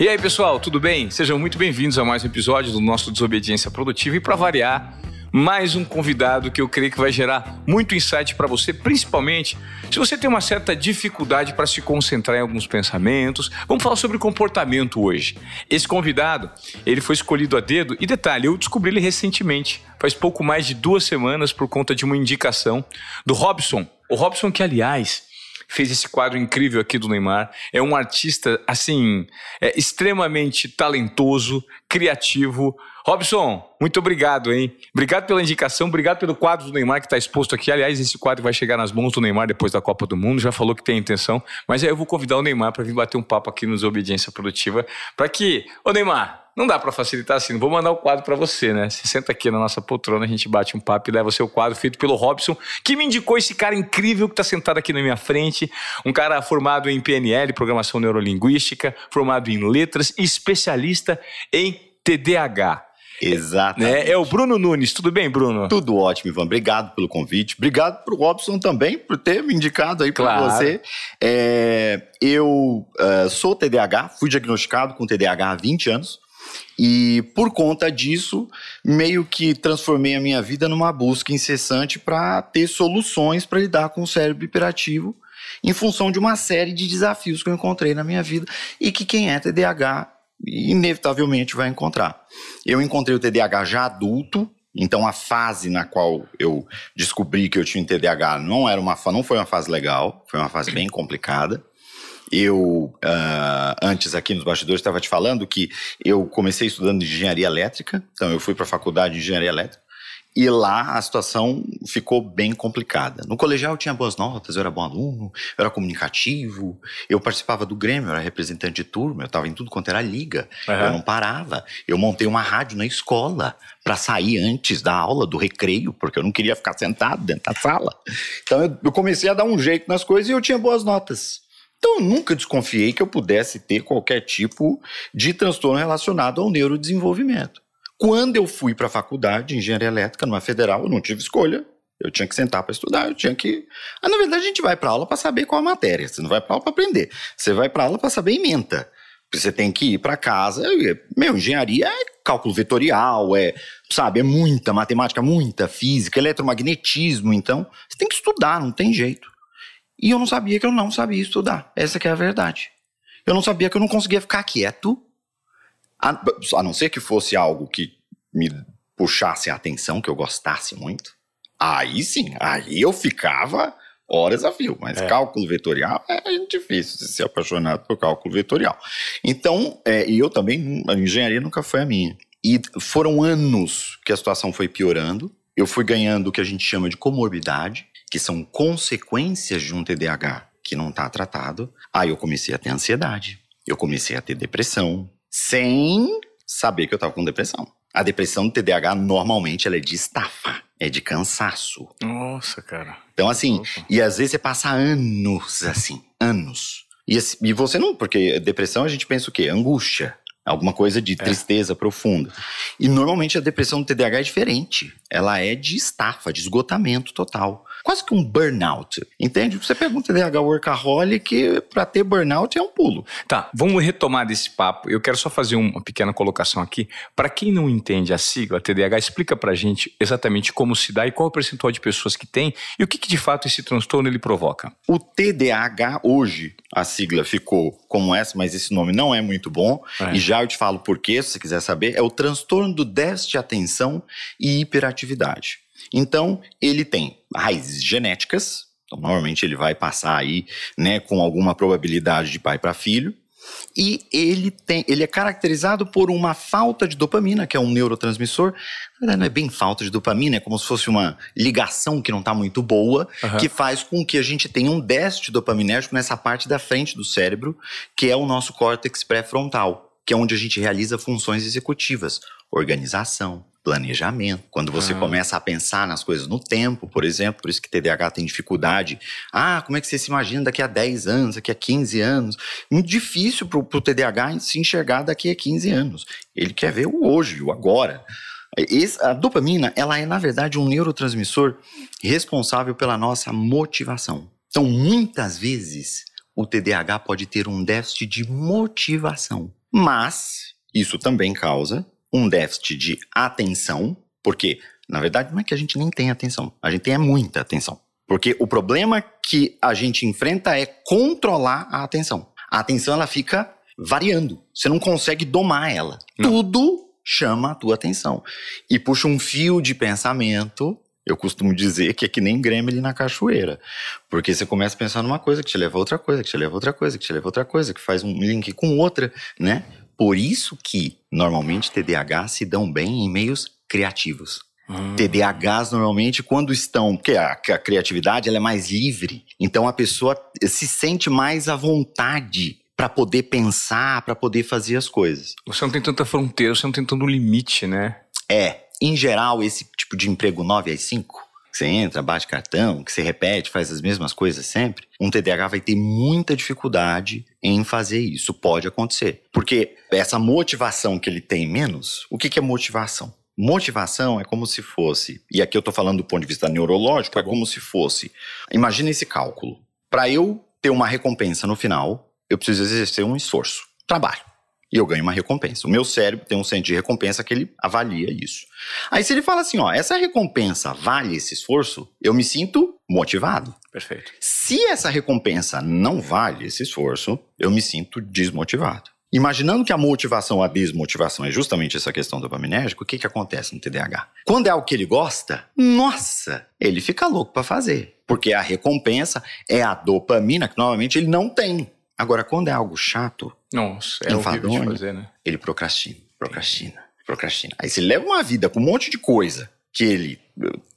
E aí, pessoal, tudo bem? Sejam muito bem-vindos a mais um episódio do nosso Desobediência Produtiva. E para variar, mais um convidado que eu creio que vai gerar muito insight para você, principalmente se você tem uma certa dificuldade para se concentrar em alguns pensamentos. Vamos falar sobre comportamento hoje. Esse convidado, ele foi escolhido a dedo e detalhe, eu descobri ele recentemente, faz pouco mais de duas semanas por conta de uma indicação do Robson. O Robson que, aliás, fez esse quadro incrível aqui do Neymar. É um artista, assim, é, extremamente talentoso, criativo. Robson, muito obrigado, hein? Obrigado pela indicação, obrigado pelo quadro do Neymar que está exposto aqui. Aliás, esse quadro vai chegar nas mãos do Neymar depois da Copa do Mundo, já falou que tem intenção. Mas aí eu vou convidar o Neymar para vir bater um papo aqui nos Obediência Produtiva, para que, ô Neymar, não dá para facilitar assim, não vou mandar o quadro para você, né? Você senta aqui na nossa poltrona, a gente bate um papo e leva o seu quadro feito pelo Robson, que me indicou esse cara incrível que está sentado aqui na minha frente, um cara formado em PNL, Programação Neurolinguística, formado em Letras e especialista em TDAH. Exato. Né? É o Bruno Nunes. Tudo bem, Bruno? Tudo ótimo, Ivan. Obrigado pelo convite. Obrigado pro Robson também por ter me indicado aí para Claro. você. É, eu eh, sou TDAH, fui diagnosticado com TDAH há 20 anos. E por conta disso, meio que transformei a minha vida numa busca incessante para ter soluções para lidar com o cérebro hiperativo, em função de uma série de desafios que eu encontrei na minha vida e que quem é TDAH inevitavelmente vai encontrar. Eu encontrei o TDAH já adulto, então a fase na qual eu descobri que eu tinha TDAH não era uma não foi uma fase legal, foi uma fase bem complicada. Eu, ah, antes aqui nos bastidores, estava te falando que eu comecei estudando engenharia elétrica, então eu fui para a faculdade de engenharia elétrica, e lá a situação ficou bem complicada. No colegial eu tinha boas notas, eu era bom aluno, eu era comunicativo, eu participava do Grêmio, eu era representante de turma, eu estava em tudo quanto era liga, Aham. eu não parava. Eu montei uma rádio na escola para sair antes da aula, do recreio, porque eu não queria ficar sentado dentro da sala. Então eu, eu comecei a dar um jeito nas coisas e eu tinha boas notas. Então eu nunca desconfiei que eu pudesse ter qualquer tipo de transtorno relacionado ao neurodesenvolvimento. Quando eu fui para a faculdade de engenharia elétrica, numa federal, eu não tive escolha. Eu tinha que sentar para estudar, eu tinha que. Ah, na verdade, a gente vai para aula para saber qual a matéria. Você não vai para aula para aprender. Você vai para aula para saber ementa. Você tem que ir para casa. Meu, engenharia é cálculo vetorial, é, sabe, é muita matemática, muita física, eletromagnetismo. Então, você tem que estudar, não tem jeito. E eu não sabia que eu não sabia estudar. Essa que é a verdade. Eu não sabia que eu não conseguia ficar quieto, a, a não ser que fosse algo que me puxasse a atenção, que eu gostasse muito. Aí sim, aí eu ficava horas a fio. Mas É. cálculo vetorial é difícil de ser apaixonado por cálculo vetorial. Então, é, e eu também, a engenharia nunca foi a minha. E foram anos que a situação foi piorando. Eu fui ganhando o que a gente chama de comorbidade, que são consequências de um TDAH que não está tratado. Aí eu comecei a ter ansiedade, eu comecei a ter depressão, sem saber que eu estava com depressão. A depressão do TDAH normalmente ela é de estafa, é de cansaço. Nossa, cara. Então, assim, Opa. e às vezes você passa anos assim, anos. E, e você não, porque depressão a gente pensa o quê? Angústia. Alguma coisa de tristeza profunda. E normalmente a depressão do TDAH é diferente. Ela é de estafa, de esgotamento total. Quase que um burnout. Entende? Você pega um TDAH workaholic, pra ter burnout é um pulo. Tá, vamos retomar desse papo. Eu quero só fazer uma pequena colocação aqui. Para quem não entende a sigla TDAH, explica pra gente exatamente como se dá e qual o percentual de pessoas que tem e o que, que de fato esse transtorno ele provoca. O TDAH, hoje, a sigla ficou como essa, mas esse nome não é muito bom. É. E já eu te falo por quê, se você quiser saber. É o transtorno do déficit de atenção e hiperatividade. Então, ele tem raízes genéticas. Então, normalmente ele vai passar aí, né, com alguma probabilidade de pai para filho. E ele tem, ele é caracterizado por uma falta de dopamina, que é um neurotransmissor. Na verdade, não é bem falta de dopamina, é como se fosse uma ligação que não está muito boa, Aham. que faz com que a gente tenha um déficit dopaminérgico nessa parte da frente do cérebro, que é o nosso córtex pré-frontal, que é onde a gente realiza funções executivas, organização, planejamento. Quando você Ah. começa a pensar nas coisas no tempo, por exemplo, por isso que TDAH tem dificuldade. Ah, como é que você se imagina daqui a 10 anos, daqui a 15 anos? Muito difícil pro, pro TDAH se enxergar daqui a 15 anos. Ele quer ver o hoje, o agora. Esse- a dopamina, ela é, na verdade, um neurotransmissor responsável pela nossa motivação. Então, muitas vezes, o TDAH pode ter um déficit de motivação. Mas isso também causa um déficit de atenção, porque, na verdade, não é que a gente nem tem atenção, a gente tem é muita atenção. Porque o problema que a gente enfrenta é controlar a atenção. A atenção ela fica variando. Você não consegue domar ela. Não. Tudo chama a tua atenção. E puxa um fio de pensamento. Eu costumo dizer que é que nem gremlin na cachoeira. Porque você começa a pensar numa coisa que te leva a outra coisa, que te leva a outra coisa, que te leva a outra coisa, que faz um link com outra, né? Por isso que, normalmente, TDAH se dão bem em meios criativos. Hum. TDAHs normalmente quando estão, porque a, a criatividade ela é mais livre, então a pessoa se sente mais à vontade para poder pensar, para poder fazer as coisas. Você não tem tanta fronteira, você não tem tanto limite, né? É, em geral esse tipo de emprego 9 às 5, que você entra, bate cartão, que você repete, faz as mesmas coisas sempre, um TDAH vai ter muita dificuldade em fazer isso. Pode acontecer. Porque essa motivação que ele tem menos, o que, que é motivação? Motivação é como se fosse, e aqui eu estou falando do ponto de vista neurológico, tá é como se fosse. Imagina esse cálculo. Para eu ter uma recompensa no final, eu preciso exercer um esforço, trabalho. E eu ganho uma recompensa. O meu cérebro tem um centro de recompensa que ele avalia isso. Aí se ele fala assim, ó, essa recompensa vale esse esforço, eu me sinto motivado. Perfeito. Se essa recompensa não vale esse esforço, eu me sinto desmotivado. Imaginando que a motivação, a desmotivação é justamente essa questão dopaminérgica, o que, que acontece no TDAH? Quando é algo que ele gosta, nossa, ele fica louco para fazer. Porque a recompensa é a dopamina que normalmente ele não tem. Agora, quando é algo chato, nossa, é enfadonho, de fazer, né? ele procrastina, procrastina, procrastina. Aí se leva uma vida com um monte de coisa que ele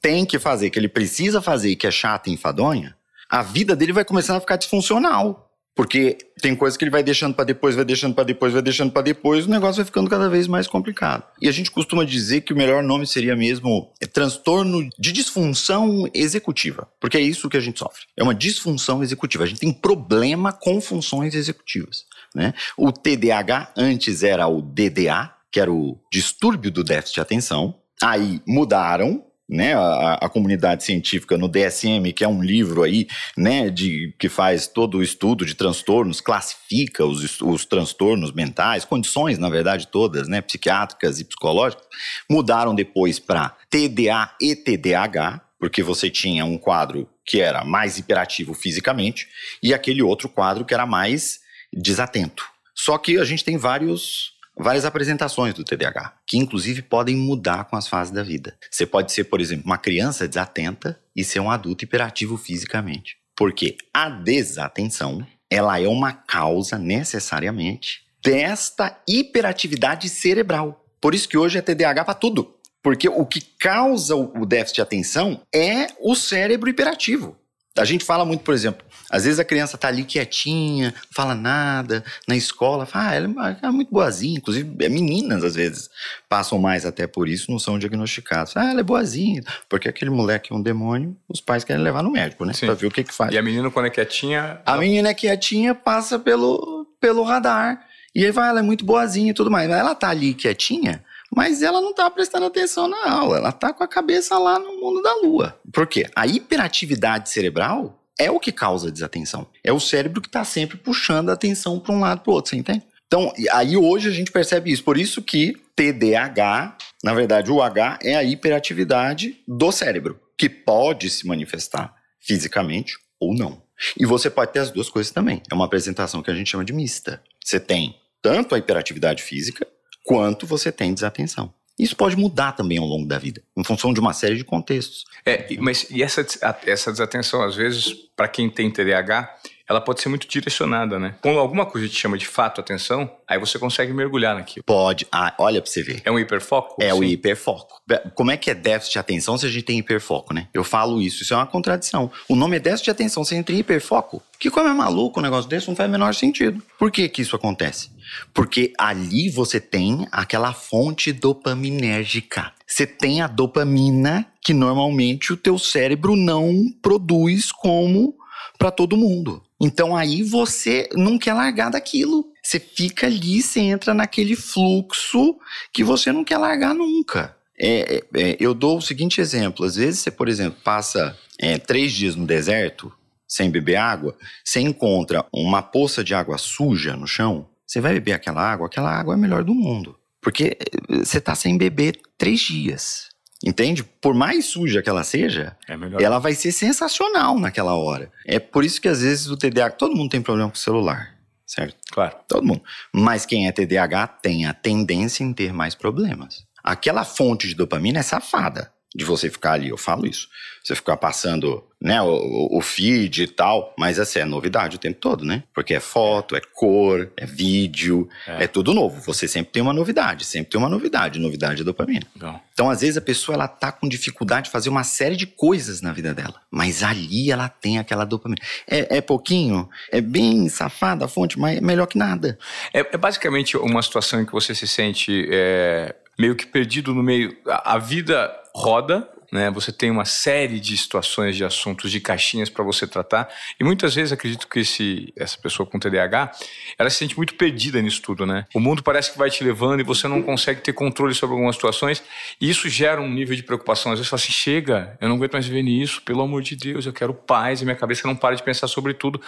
tem que fazer, que ele precisa fazer, que é chata e enfadonha, a vida dele vai começar a ficar disfuncional. Porque tem coisa que ele vai deixando para depois, vai deixando para depois, vai deixando para depois, o negócio vai ficando cada vez mais complicado. E a gente costuma dizer que o melhor nome seria mesmo é, transtorno de disfunção executiva, porque é isso que a gente sofre. É uma disfunção executiva. A gente tem problema com funções executivas. Né? O TDAH antes era o DDA, que era o distúrbio do déficit de atenção. Aí mudaram né, a, a, comunidade científica no DSM, que é um livro aí, né, de, que faz todo o estudo de transtornos, classifica os, os transtornos mentais, condições, na verdade, todas, né, psiquiátricas e psicológicas, mudaram depois para TDA e TDAH, porque você tinha um quadro que era mais hiperativo fisicamente e aquele outro quadro que era mais desatento. Só que a gente tem vários várias apresentações do TDAH, que inclusive podem mudar com as fases da vida. Você pode ser, por exemplo, uma criança desatenta e ser um adulto hiperativo fisicamente. Porque a desatenção, ela é uma causa necessariamente desta hiperatividade cerebral. Por isso que hoje é TDAH para tudo. Porque o que causa o déficit de atenção é o cérebro hiperativo. A gente fala muito, por exemplo, às vezes a criança tá ali quietinha, fala nada, na escola, fala, ah, ela é muito boazinha, inclusive é meninas às vezes passam mais até por isso, não são diagnosticados. Ah, ela é boazinha, porque aquele moleque é um demônio, os pais querem levar no médico, né? Sim. Pra ver o que que faz. E a menina quando é quietinha... A menina é quietinha, passa pelo, pelo radar, e aí vai, ela é muito boazinha e tudo mais, mas ela tá ali quietinha mas ela não está prestando atenção na aula, ela está com a cabeça lá no mundo da lua. Por quê? A hiperatividade cerebral é o que causa desatenção. É o cérebro que está sempre puxando a atenção para um lado para o outro, você entende? Então, aí hoje a gente percebe isso. Por isso que TDAH, na verdade, o H é a hiperatividade do cérebro, que pode se manifestar fisicamente ou não. E você pode ter as duas coisas também. É uma apresentação que a gente chama de mista. Você tem tanto a hiperatividade física quanto você tem desatenção. Isso pode mudar também ao longo da vida, em função de uma série de contextos. É, mas e essa, essa desatenção, às vezes, para quem tem TDAH, ela pode ser muito direcionada, né? Quando alguma coisa te chama de fato atenção, aí você consegue mergulhar naquilo. Pode. Ah, olha pra você ver. É um hiperfoco? É o hiperfoco. Como é que é déficit de atenção se a gente tem hiperfoco, né? Eu falo isso, isso é uma contradição. O nome é déficit de atenção, você entra em hiperfoco. Que como é maluco um negócio desse, não faz o menor sentido. Por que que isso acontece? Porque ali você tem aquela fonte dopaminérgica. Você tem a dopamina que normalmente o teu cérebro não produz como para todo mundo. Então aí você não quer largar daquilo. Você fica ali, você entra naquele fluxo que você não quer largar nunca. É, é, é, eu dou o seguinte exemplo: às vezes você, por exemplo, passa é, três dias no deserto sem beber água, você encontra uma poça de água suja no chão, você vai beber aquela água, aquela água é a melhor do mundo. Porque eh, você tá sem beber três dias. Entende? Por mais suja que ela seja, é ela vai ser sensacional naquela hora. É por isso que às vezes o TDAH, todo mundo tem problema com o celular, certo? Claro. Todo mundo. Mas quem é TDAH tem a tendência em ter mais problemas. Aquela fonte de dopamina é safada de você ficar ali, eu falo isso. Você ficar passando, né, o, o feed e tal, mas assim, é novidade o tempo todo, né? Porque é foto, é cor, é vídeo, é. é tudo novo. Você sempre tem uma novidade, sempre tem uma novidade, novidade é dopamina. Então, às vezes a pessoa ela tá com dificuldade de fazer uma série de coisas na vida dela, mas ali ela tem aquela dopamina. É, é pouquinho, é bem safada a fonte, mas é melhor que nada. É, é basicamente uma situação em que você se sente é, meio que perdido no meio. a, a vida roda, né? Você tem uma série de situações, de assuntos, de caixinhas para você tratar. E muitas vezes acredito que esse, essa pessoa com TDAH, ela se sente muito perdida nisso tudo, né? O mundo parece que vai te levando e você não consegue ter controle sobre algumas situações. E isso gera um nível de preocupação. Às vezes fala assim: chega, eu não aguento mais viver nisso, pelo amor de Deus, eu quero paz e minha cabeça não para de pensar sobre tudo.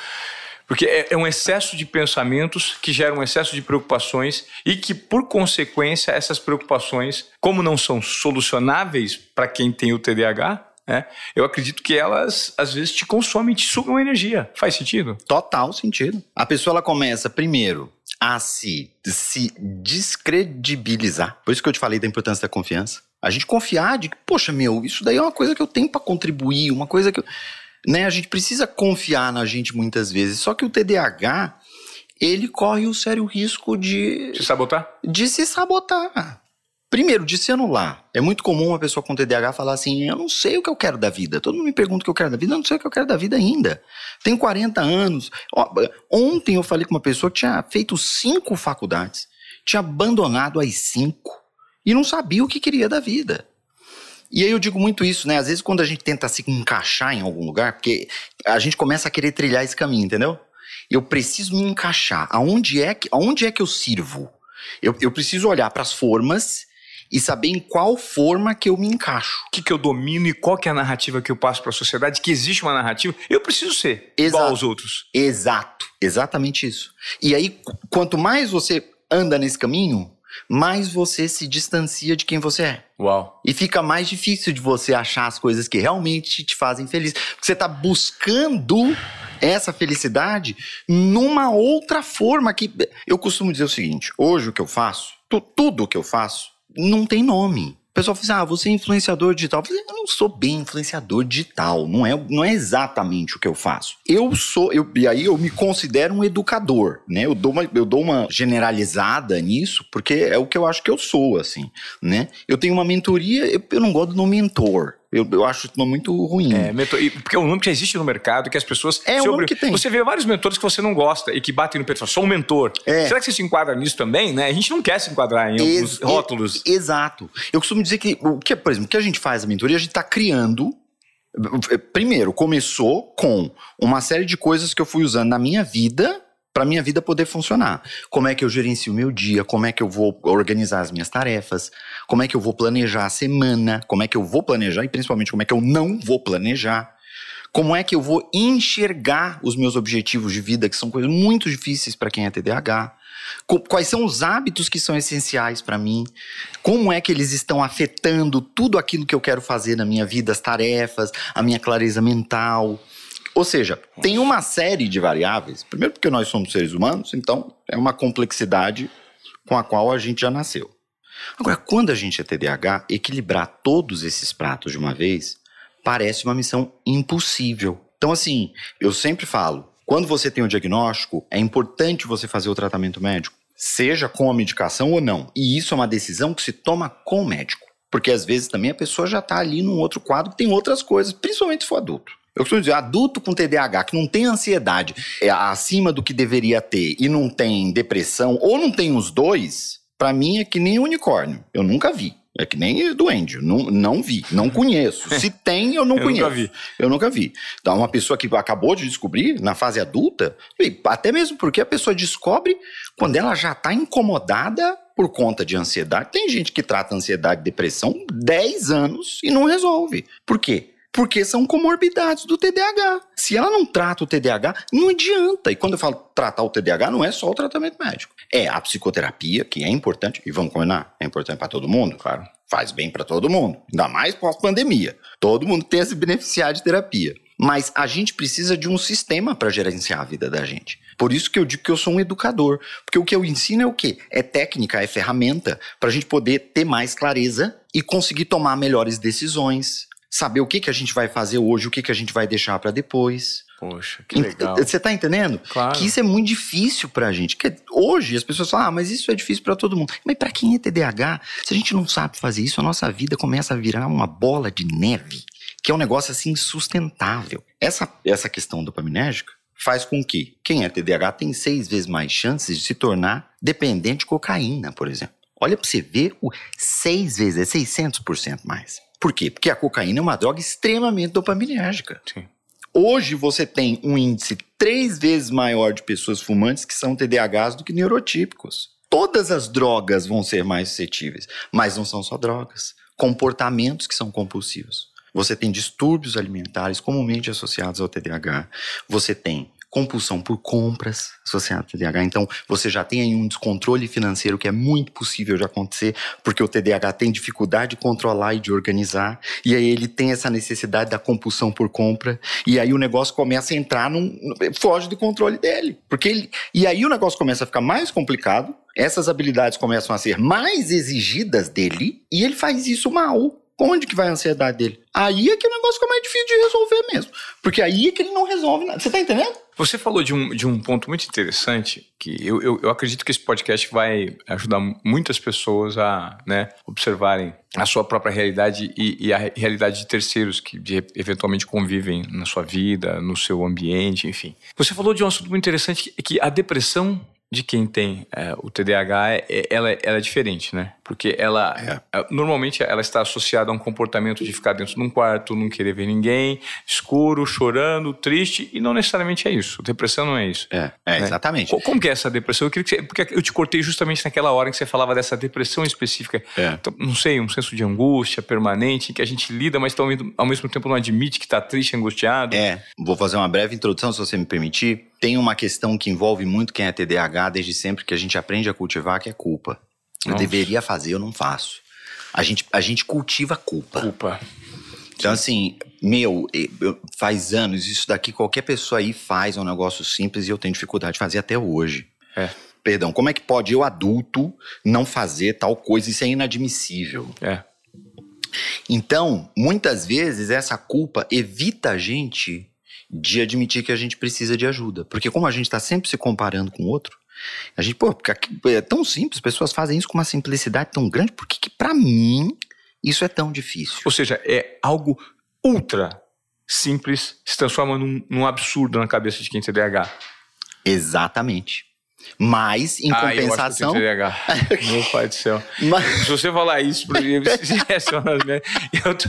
Porque é, é um excesso de pensamentos que gera um excesso de preocupações e que, por consequência, essas preocupações, como não são solucionáveis para quem tem o TDAH, é, eu acredito que elas às vezes te consomem, te sugam energia. Faz sentido? Total sentido. A pessoa ela começa primeiro a se, se descredibilizar. Por isso que eu te falei da importância da confiança. A gente confiar de que, poxa, meu, isso daí é uma coisa que eu tenho para contribuir, uma coisa que eu né? A gente precisa confiar na gente muitas vezes. Só que o TDAH, ele corre o sério risco de. Se sabotar? De se sabotar. Primeiro, de se anular. É muito comum uma pessoa com TDAH falar assim: eu não sei o que eu quero da vida. Todo mundo me pergunta o que eu quero da vida, eu não sei o que eu quero da vida ainda. Tenho 40 anos. Ontem eu falei com uma pessoa que tinha feito cinco faculdades, tinha abandonado as cinco e não sabia o que queria da vida. E aí eu digo muito isso, né? Às vezes quando a gente tenta se encaixar em algum lugar, porque a gente começa a querer trilhar esse caminho, entendeu? Eu preciso me encaixar. Aonde é que, aonde é que eu sirvo? Eu, eu preciso olhar para as formas e saber em qual forma que eu me encaixo. O que, que eu domino e qual que é a narrativa que eu passo para a sociedade, que existe uma narrativa, eu preciso ser Exato. igual aos outros. Exato, exatamente isso. E aí, quanto mais você anda nesse caminho, mais você se distancia de quem você é. Uau. E fica mais difícil de você achar as coisas que realmente te fazem feliz. Porque você está buscando essa felicidade numa outra forma que. Eu costumo dizer o seguinte: hoje o que eu faço, tudo o que eu faço, não tem nome. Pessoal fala assim, ah, você é influenciador digital. Eu, falei, eu não sou bem influenciador digital, não é, não é exatamente o que eu faço. Eu sou, eu, e aí eu me considero um educador, né? Eu dou, uma, eu dou uma generalizada nisso, porque é o que eu acho que eu sou, assim, né? Eu tenho uma mentoria, eu, eu não gosto do mentor, eu, eu acho isso muito ruim. É, mentor, porque é um nome que já existe no mercado, que as pessoas. É um nome que tem. Você vê vários mentores que você não gosta e que batem no peito e falam, sou um mentor. É. Será que você se enquadra nisso também, né? A gente não quer se enquadrar em alguns Ex rótulos. Exato. Eu costumo dizer que, o que, por exemplo, o que a gente faz a mentoria, a gente está criando primeiro, começou com uma série de coisas que eu fui usando na minha vida para minha vida poder funcionar. Como é que eu gerencio o meu dia? Como é que eu vou organizar as minhas tarefas? Como é que eu vou planejar a semana? Como é que eu vou planejar e principalmente como é que eu não vou planejar? Como é que eu vou enxergar os meus objetivos de vida, que são coisas muito difíceis para quem é TDAH? Quais são os hábitos que são essenciais para mim? Como é que eles estão afetando tudo aquilo que eu quero fazer na minha vida, as tarefas, a minha clareza mental? Ou seja, tem uma série de variáveis. Primeiro, porque nós somos seres humanos, então é uma complexidade com a qual a gente já nasceu. Agora, quando a gente é TDAH, equilibrar todos esses pratos de uma vez parece uma missão impossível. Então, assim, eu sempre falo: quando você tem o um diagnóstico, é importante você fazer o tratamento médico, seja com a medicação ou não. E isso é uma decisão que se toma com o médico. Porque às vezes também a pessoa já está ali num outro quadro que tem outras coisas, principalmente se for adulto. Eu costumo dizer, adulto com TDAH que não tem ansiedade é acima do que deveria ter e não tem depressão, ou não tem os dois, para mim é que nem unicórnio. Eu nunca vi. É que nem duende, não, não vi, não conheço. Se tem, eu não eu conheço. Nunca vi. Eu nunca vi. Então, uma pessoa que acabou de descobrir na fase adulta, até mesmo porque a pessoa descobre quando ela já está incomodada por conta de ansiedade. Tem gente que trata ansiedade e depressão 10 anos e não resolve. Por quê? Porque são comorbidades do TDAH. Se ela não trata o TDAH, não adianta. E quando eu falo tratar o TDAH, não é só o tratamento médico. É a psicoterapia, que é importante, e vamos combinar, é importante para todo mundo, claro. Faz bem para todo mundo, ainda mais pós-pandemia. Todo mundo tem a se beneficiar de terapia. Mas a gente precisa de um sistema para gerenciar a vida da gente. Por isso que eu digo que eu sou um educador. Porque o que eu ensino é o quê? É técnica, é ferramenta para a gente poder ter mais clareza e conseguir tomar melhores decisões. Saber o que, que a gente vai fazer hoje, o que, que a gente vai deixar para depois. Poxa, que legal. Você tá entendendo? Claro. Que isso é muito difícil pra gente. Que hoje as pessoas falam, ah, mas isso é difícil para todo mundo. Mas para quem é TDAH, se a gente não sabe fazer isso, a nossa vida começa a virar uma bola de neve, que é um negócio assim insustentável. Essa, essa questão dopaminérgica faz com que quem é TDAH tem seis vezes mais chances de se tornar dependente de cocaína, por exemplo. Olha para você ver o seis vezes, é 600% mais. Por quê? Porque a cocaína é uma droga extremamente dopaminérgica. Sim. Hoje você tem um índice três vezes maior de pessoas fumantes que são TDAHs do que neurotípicos. Todas as drogas vão ser mais suscetíveis, mas não são só drogas. Comportamentos que são compulsivos. Você tem distúrbios alimentares comumente associados ao TDAH. Você tem compulsão por compras associada ao TDAH. Então, você já tem aí um descontrole financeiro que é muito possível de acontecer, porque o TDAH tem dificuldade de controlar e de organizar, e aí ele tem essa necessidade da compulsão por compra, e aí o negócio começa a entrar num. foge do controle dele. Porque ele, e aí o negócio começa a ficar mais complicado, essas habilidades começam a ser mais exigidas dele, e ele faz isso mal. Onde que vai a ansiedade dele? Aí é que o negócio fica mais difícil de resolver mesmo. Porque aí é que ele não resolve nada. Você tá entendendo? Você falou de um, de um ponto muito interessante que eu, eu, eu acredito que esse podcast vai ajudar muitas pessoas a né, observarem a sua própria realidade e, e, a realidade de terceiros que de, eventualmente convivem na sua vida, no seu ambiente, enfim. Você falou de um assunto muito interessante que, que a depressão de quem tem é, o TDAH, é, ela, ela, é diferente, né? Porque ela, é. é. normalmente, ela está associada a um comportamento de ficar dentro de um quarto, não querer ver ninguém, escuro, chorando, triste, e não necessariamente é isso. Depressão não é isso. É, é né? exatamente. Como que é essa depressão? Eu queria que você, porque eu te cortei justamente naquela hora em que você falava dessa depressão específica. É. Então, não sei, um senso de angústia permanente, que a gente lida, mas ao mesmo tempo não admite que está triste, angustiado. É, vou fazer uma breve introdução, se você me permitir tem uma questão que envolve muito quem é TDAH desde sempre, que a gente aprende a cultivar, que é culpa. Eu Nossa. deveria fazer, eu não faço. A gente, a gente cultiva culpa. Culpa. Então, assim, meu, faz anos, isso daqui qualquer pessoa aí faz, é um negócio simples e eu tenho dificuldade de fazer até hoje. É. Perdão, como é que pode eu, adulto, não fazer tal coisa? Isso é inadmissível. É. Então, muitas vezes, essa culpa evita a gente de admitir que a gente precisa de ajuda. Porque como a gente está sempre se comparando com o outro, a gente, pô, é tão simples, pessoas fazem isso com uma simplicidade tão grande, por que, que para mim isso é tão difícil? Ou seja, é algo ultra simples, se transforma num, num absurdo na cabeça de quem tem TDAH. Exatamente. Mas, em ah, compensação. Eu acho que Meu pai do céu. Mas... Se você falar isso para mim, eu tô,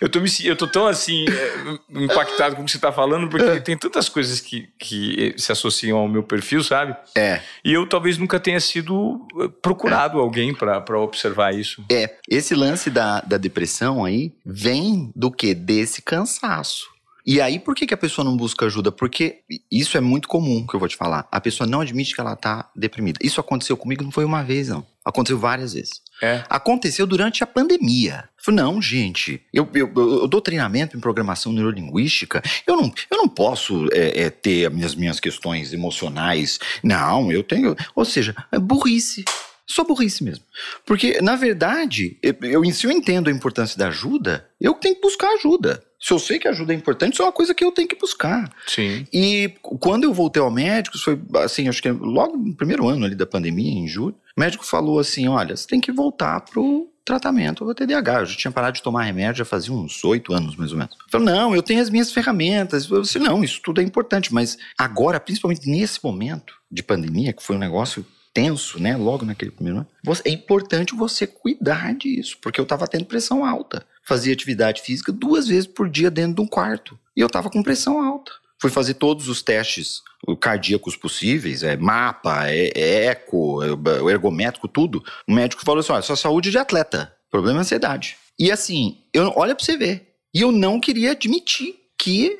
eu, tô me, eu tô tão assim, é, impactado com o que você tá falando, porque tem tantas coisas que, que se associam ao meu perfil, sabe? É. E eu talvez nunca tenha sido eh, procurado é. alguém para observar isso. É. Esse lance da, da depressão aí vem do que? Desse cansaço. E aí, por que, que a pessoa não busca ajuda? Porque isso é muito comum que eu vou te falar. A pessoa não admite que ela tá deprimida. Isso aconteceu comigo não foi uma vez, não. Aconteceu várias vezes. É. Aconteceu durante a pandemia. Eu falei, não, gente, eu, eu, eu, dou treinamento em programação neurolinguística, eu não, eu não posso é, é, ter as minhas, minhas questões emocionais. Não, eu tenho. Ou seja, é burrice. Só burrice mesmo. Porque, na verdade, eu, eu, se eu entendo a importância da ajuda, eu tenho que buscar ajuda. Se eu sei que ajuda é importante, isso é uma coisa que eu tenho que buscar. Sim. E quando eu voltei ao médico, foi assim, acho que logo no primeiro ano ali da pandemia, em julho, o médico falou assim: olha, você tem que voltar pro tratamento do TDAH. Eu já tinha parado de tomar remédio já fazia uns oito anos, mais ou menos. Eu falei, não, eu tenho as minhas ferramentas. Eu disse, não, isso tudo é importante, mas agora, principalmente nesse momento de pandemia, que foi um negócio tenso, né, logo naquele primeiro ano, é importante você cuidar disso, porque eu estava tendo pressão alta fazia atividade física duas vezes por dia dentro de um quarto. E eu estava com pressão alta. Fui fazer todos os testes cardíacos possíveis, é mapa, é, é eco, é, ergométrico, tudo. O médico falou assim: olha, sua saúde de atleta, problema é ansiedade. E assim, eu, olha pra você ver. E eu não queria admitir que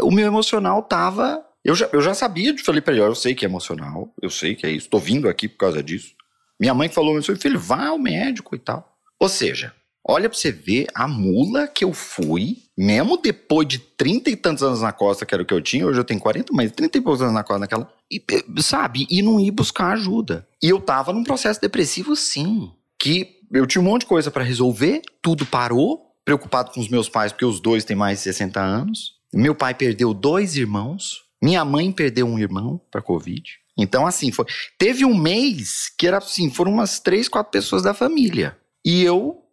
uh, o meu emocional tava. Eu já, eu já sabia, falei pra ele: eu sei que é emocional, eu sei que é isso, tô vindo aqui por causa disso. Minha mãe falou: meu filho, vá ao médico e tal. Ou seja, olha pra você ver a mula que eu fui, mesmo depois de trinta e tantos anos na costa, que era o que eu tinha, hoje eu tenho 40, mas trinta e poucos anos na costa naquela. E, sabe? E não ir buscar ajuda. E eu tava num processo depressivo, sim. Que eu tinha um monte de coisa para resolver, tudo parou, preocupado com os meus pais, porque os dois têm mais de 60 anos. Meu pai perdeu dois irmãos, minha mãe perdeu um irmão para Covid. Então, assim, foi. Teve um mês que era assim, foram umas três, quatro pessoas da família. E eu,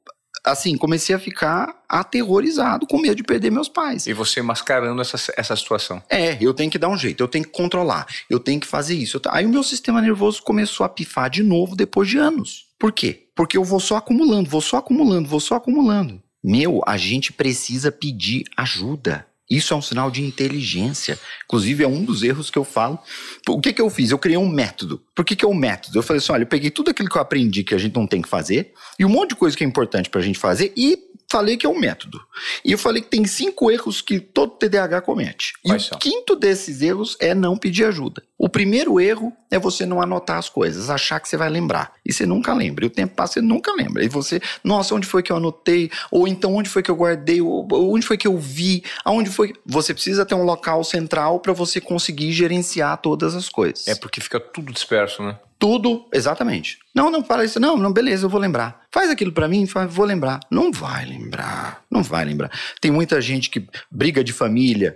assim, comecei a ficar aterrorizado, com medo de perder meus pais. E você mascarando essa, essa situação. É, eu tenho que dar um jeito, eu tenho que controlar, eu tenho que fazer isso. Aí o meu sistema nervoso começou a pifar de novo depois de anos. Por quê? Porque eu vou só acumulando, vou só acumulando, vou só acumulando. Meu, a gente precisa pedir ajuda. Isso é um sinal de inteligência. Inclusive, é um dos erros que eu falo. O que, que eu fiz? Eu criei um método. Por que, que é um método? Eu falei assim: olha, eu peguei tudo aquilo que eu aprendi que a gente não tem que fazer, e um monte de coisa que é importante para a gente fazer, e falei que é um método. E eu falei que tem cinco erros que todo TDAH comete. Quais e são? o quinto desses erros é não pedir ajuda. O primeiro erro é você não anotar as coisas, achar que você vai lembrar. E você nunca lembra. E o tempo passa, você nunca lembra. E você, nossa, onde foi que eu anotei? Ou então, onde foi que eu guardei? Ou, onde foi que eu vi? Aonde foi? Você precisa ter um local central para você conseguir gerenciar todas as coisas. É porque fica tudo disperso, né? Tudo, exatamente. Não, não, para isso. Não, não, beleza, eu vou lembrar. Faz aquilo para mim, vou lembrar. Não vai lembrar, não vai lembrar. Tem muita gente que briga de família.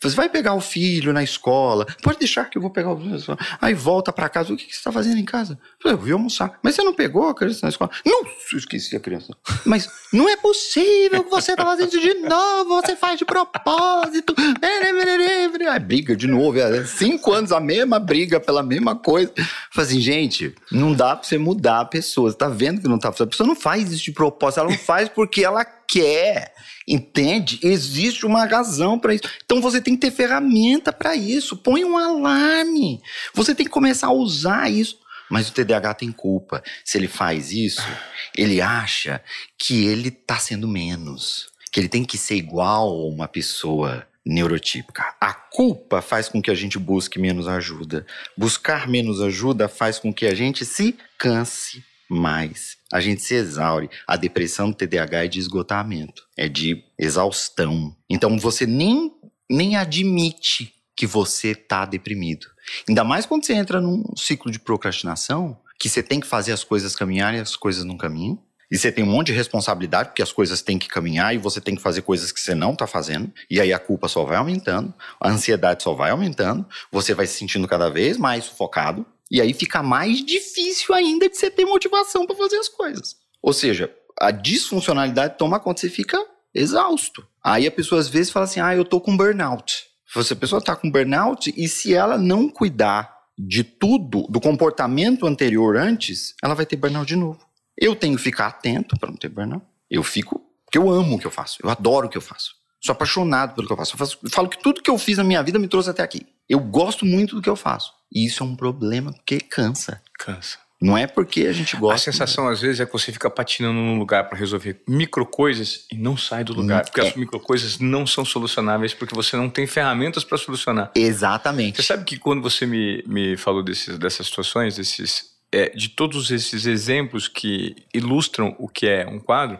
Você vai pegar o filho na escola, pode deixar que eu vou pegar o filho. Aí volta para casa, o que, você está fazendo em casa? Eu vim almoçar. Mas você não pegou a criança na escola? Não, esqueci a criança. Mas não é possível que você tá fazendo isso de novo, você faz de propósito. Aí briga de novo, é cinco anos a mesma briga pela mesma coisa. Fala assim, gente, não dá pra você mudar a pessoa. Você tá vendo que não tá A pessoa não faz isso de propósito, ela não faz porque ela quer. Entende? Existe uma razão para isso. Então você tem que ter ferramenta para isso. Põe um alarme. Você tem que começar a usar isso. Mas o TDAH tem culpa. Se ele faz isso, ele acha que ele tá sendo menos, que ele tem que ser igual a uma pessoa neurotípica. A culpa faz com que a gente busque menos ajuda. Buscar menos ajuda faz com que a gente se canse mais. A gente se exaure. A depressão do TDAH é de esgotamento, é de exaustão. Então você nem, nem admite que você está deprimido. Ainda mais quando você entra num ciclo de procrastinação, que você tem que fazer as coisas caminharem e as coisas não caminham. E você tem um monte de responsabilidade, porque as coisas têm que caminhar e você tem que fazer coisas que você não está fazendo. E aí a culpa só vai aumentando, a ansiedade só vai aumentando, você vai se sentindo cada vez mais sufocado. E aí fica mais difícil ainda de você ter motivação para fazer as coisas. Ou seja, a disfuncionalidade toma conta, você fica exausto. Aí a pessoa às vezes fala assim: ah, eu tô com burnout. Se a pessoa está com burnout e se ela não cuidar de tudo, do comportamento anterior antes, ela vai ter burnout de novo. Eu tenho que ficar atento para não ter burnout. Eu fico, porque eu amo o que eu faço, eu adoro o que eu faço. Sou apaixonado pelo que eu faço. Eu, faço, eu falo que tudo que eu fiz na minha vida me trouxe até aqui. Eu gosto muito do que eu faço. E isso é um problema porque cansa. Cansa. Não é porque a gente gosta. A sensação, às vezes, é que você fica patinando num lugar para resolver micro coisas e não sai do lugar. Porque é. as micro coisas não são solucionáveis porque você não tem ferramentas para solucionar. Exatamente. Você sabe que quando você me, me falou desses, dessas situações, desses, é, de todos esses exemplos que ilustram o que é um quadro,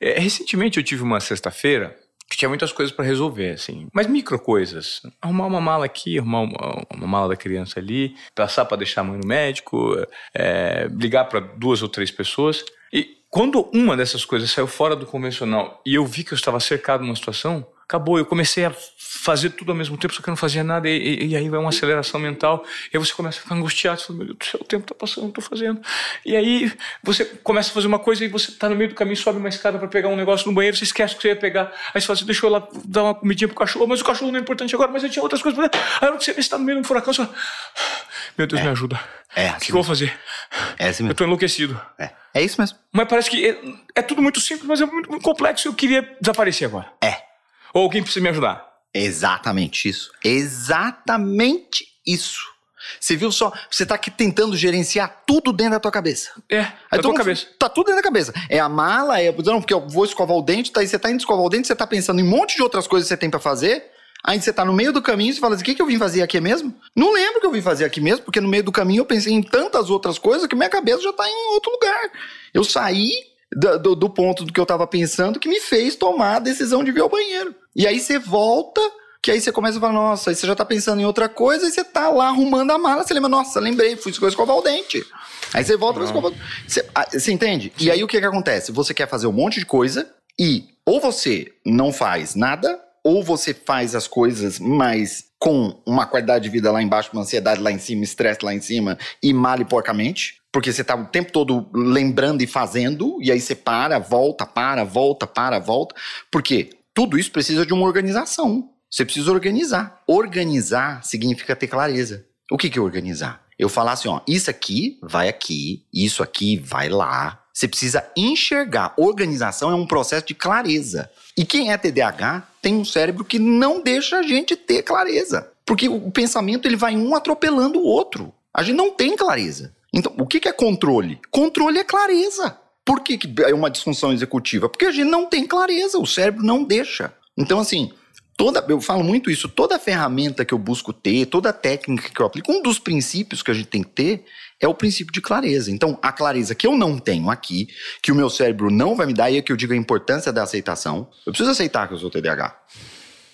é, recentemente eu tive uma sexta-feira que tinha muitas coisas para resolver, assim. Mas micro coisas. Arrumar uma mala aqui, arrumar uma, uma mala da criança ali, passar para deixar a mãe no médico, é, ligar para duas ou três pessoas. E quando uma dessas coisas saiu fora do convencional e eu vi que eu estava cercado numa situação, acabou. Eu comecei a fazer tudo ao mesmo tempo, só que eu não fazia nada, e, e, e aí vai uma aceleração mental, e aí você começa a ficar angustiado, você fala, meu Deus do céu, o tempo está passando, não estou fazendo. E aí você começa a fazer uma coisa e você está no meio do caminho, sobe uma escada para pegar um negócio no banheiro, você esquece que você ia pegar, aí você fala assim, deixa eu lá dar uma comidinha pro cachorro, mas o cachorro não é importante agora, mas eu tinha outras coisas para fazer. Aí você está no meio de um furacão, você fala, meu Deus, É. me ajuda. É, o assim que, que eu vou fazer? É assim Eu mesmo. estou enlouquecido. É. é isso mesmo. Mas parece que é, é tudo muito simples, mas é muito, muito complexo e eu queria desaparecer agora. É. Ou alguém precisa me ajudar. Exatamente isso. Exatamente isso. Você viu só? Você tá aqui tentando gerenciar tudo dentro da tua cabeça. É, Aí da tua cabeça. Tá tudo dentro da cabeça. É a mala, é. Não, porque eu vou escovar o dente, tá, aí você tá indo escovar o dente, você tá pensando em um monte de outras coisas que você tem pra fazer. Aí você tá no meio do caminho e você fala assim: o que, que eu vim fazer aqui mesmo? Não lembro o que eu vim fazer aqui mesmo, porque no meio do caminho eu pensei em tantas outras coisas que minha cabeça já tá em outro lugar. Eu saí da- do, do ponto do que eu tava pensando que me fez tomar a decisão de ver o banheiro. E aí você volta. Que aí você começa a falar, nossa, aí você já tá pensando em outra coisa, e você tá lá arrumando a mala, você lembra, nossa, lembrei, fui escovar o dente. Aí você volta pra escovar. Você, ah, você entende? E aí o que que acontece? Você quer fazer um monte de coisa e ou você não faz nada, ou você faz as coisas, mas com uma qualidade de vida lá embaixo, uma ansiedade lá em cima, estresse lá em cima e male porcamente. Porque você tá o tempo todo lembrando e fazendo, e aí você para, volta, para, volta, para, volta. Porque tudo isso precisa de uma organização. Você precisa organizar. Organizar significa ter clareza. O que que é organizar? Eu falar assim, ó, isso aqui vai aqui, isso aqui vai lá. Você precisa enxergar. Organização é um processo de clareza. E quem é TDAH tem um cérebro que não deixa a gente ter clareza. Porque o pensamento ele vai um atropelando o outro. A gente não tem clareza. Então, o que que é controle? Controle é clareza. Por que, que é uma disfunção executiva? Porque a gente não tem clareza, o cérebro não deixa. Então, assim, toda, eu falo muito isso, toda ferramenta que eu busco ter, toda técnica que eu aplico, um dos princípios que a gente tem que ter é o princípio de clareza. Então, a clareza que eu não tenho aqui, que o meu cérebro não vai me dar, e é que eu digo a importância da aceitação. Eu preciso aceitar que eu sou TDAH.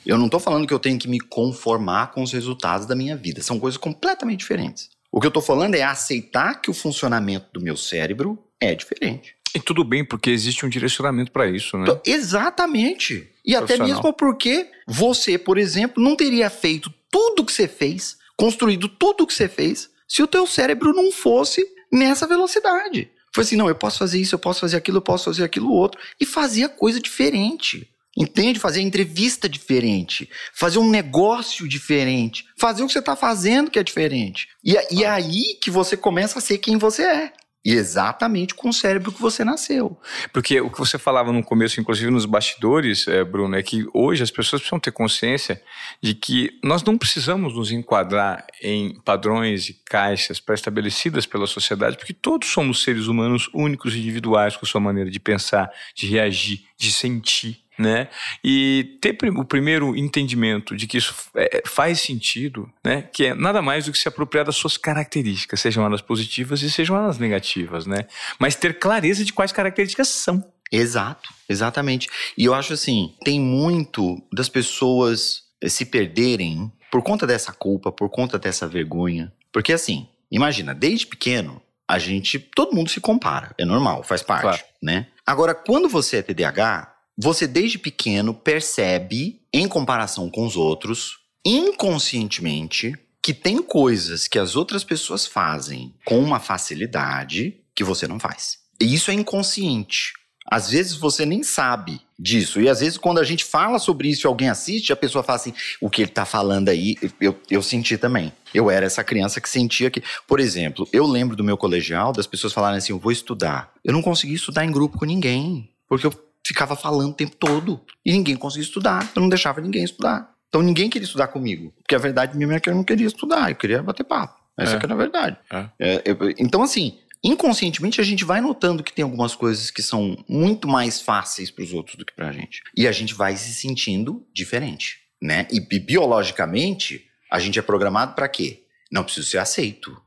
Eu não estou falando que eu tenho que me conformar com os resultados da minha vida. São coisas completamente diferentes. O que eu estou falando é aceitar que o funcionamento do meu cérebro é diferente. E tudo bem, porque existe um direcionamento para isso, né? Exatamente. E até mesmo porque você, por exemplo, não teria feito tudo que você fez, construído tudo que você fez, se o teu cérebro não fosse nessa velocidade. Foi assim, não, eu posso fazer isso, eu posso fazer aquilo, eu posso fazer aquilo outro. E fazia coisa diferente. Entende? Fazer entrevista diferente, fazer um negócio diferente, fazer o que você está fazendo que é diferente. E, é- e é aí que você começa a ser quem você é. E exatamente com o cérebro que você nasceu. Porque o que você falava no começo, inclusive nos bastidores, eh, Bruno, é que hoje as pessoas precisam ter consciência de que nós não precisamos nos enquadrar em padrões e caixas pré-estabelecidas pela sociedade, porque todos somos seres humanos únicos e individuais com sua maneira de pensar, de reagir, de sentir. Né? E ter o primeiro entendimento de que isso é, faz sentido, né? que é nada mais do que se apropriar das suas características, sejam elas positivas e sejam elas negativas, né? mas ter clareza de quais características são. Exato, exatamente. E eu acho assim, tem muito das pessoas eh, se perderem por conta dessa culpa, por conta dessa vergonha. Porque assim, imagina, desde pequeno, a gente, todo mundo se compara, é normal, faz parte, Claro. né? Agora, quando você é TDAH, você desde pequeno percebe, em comparação com os outros, inconscientemente, que tem coisas que as outras pessoas fazem com uma facilidade que você não faz. E isso é inconsciente. Às vezes você nem sabe disso. E às vezes, quando a gente fala sobre isso e alguém assiste, a pessoa fala assim: o que ele tá falando aí, eu, eu senti também. Eu era essa criança que sentia que. Por exemplo, eu lembro do meu colegial das pessoas falarem assim: eu vou estudar. Eu não conseguia estudar em grupo com ninguém. Porque eu ficava falando o tempo todo. E ninguém conseguia estudar. Eu não deixava ninguém estudar. Então ninguém queria estudar comigo. Porque a verdade mesmo é que eu não queria estudar. Eu queria bater papo. Essa É. que era a verdade. É. É, eu- então, assim, inconscientemente a gente vai notando que tem algumas coisas que são muito mais fáceis para os outros do que para a gente. E a gente vai se sentindo diferente, né? E, bi- biologicamente, a gente é programado para quê? Não preciso ser aceito.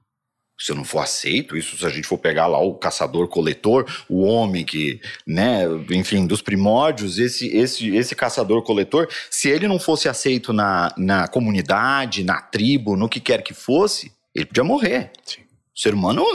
Se eu não for aceito, isso se a gente for pegar lá o caçador-coletor, o homem que, né, enfim, dos primórdios, esse, esse, esse caçador-coletor, se ele não fosse aceito na, na comunidade, na tribo, no que quer que fosse, ele podia morrer. Sim. O ser humano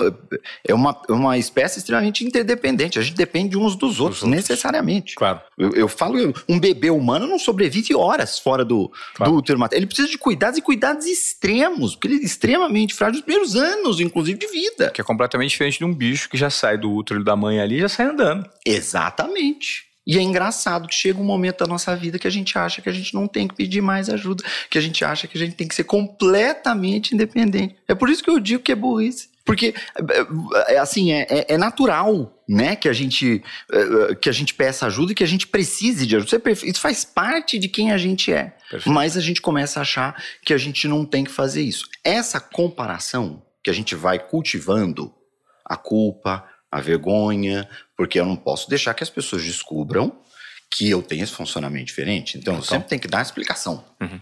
é uma, é uma espécie extremamente interdependente. A gente depende uns dos outros, outros. necessariamente. Claro. Eu, eu falo, um bebê humano não sobrevive horas fora do, Claro. do útero materno. Ele precisa de cuidados e cuidados extremos, porque ele é extremamente frágil nos primeiros anos, inclusive, de vida. Que é completamente diferente de um bicho que já sai do útero da mãe ali e já sai andando. Exatamente. E é engraçado que chega um momento da nossa vida que a gente acha que a gente não tem que pedir mais ajuda, que a gente acha que a gente tem que ser completamente independente. É por isso que eu digo que é burrice. Porque, é, é, assim, é, é, é natural, né, que a gente é, que a gente peça ajuda e que a gente precise de ajuda. Isso faz parte de quem a gente é. Perfeito. Mas a gente começa a achar que a gente não tem que fazer isso. Essa comparação que a gente vai cultivando, a culpa, a vergonha, porque eu não posso deixar que as pessoas descubram que eu tenho esse funcionamento diferente. Então, então. eu sempre tenho que dar uma explicação. Uhum.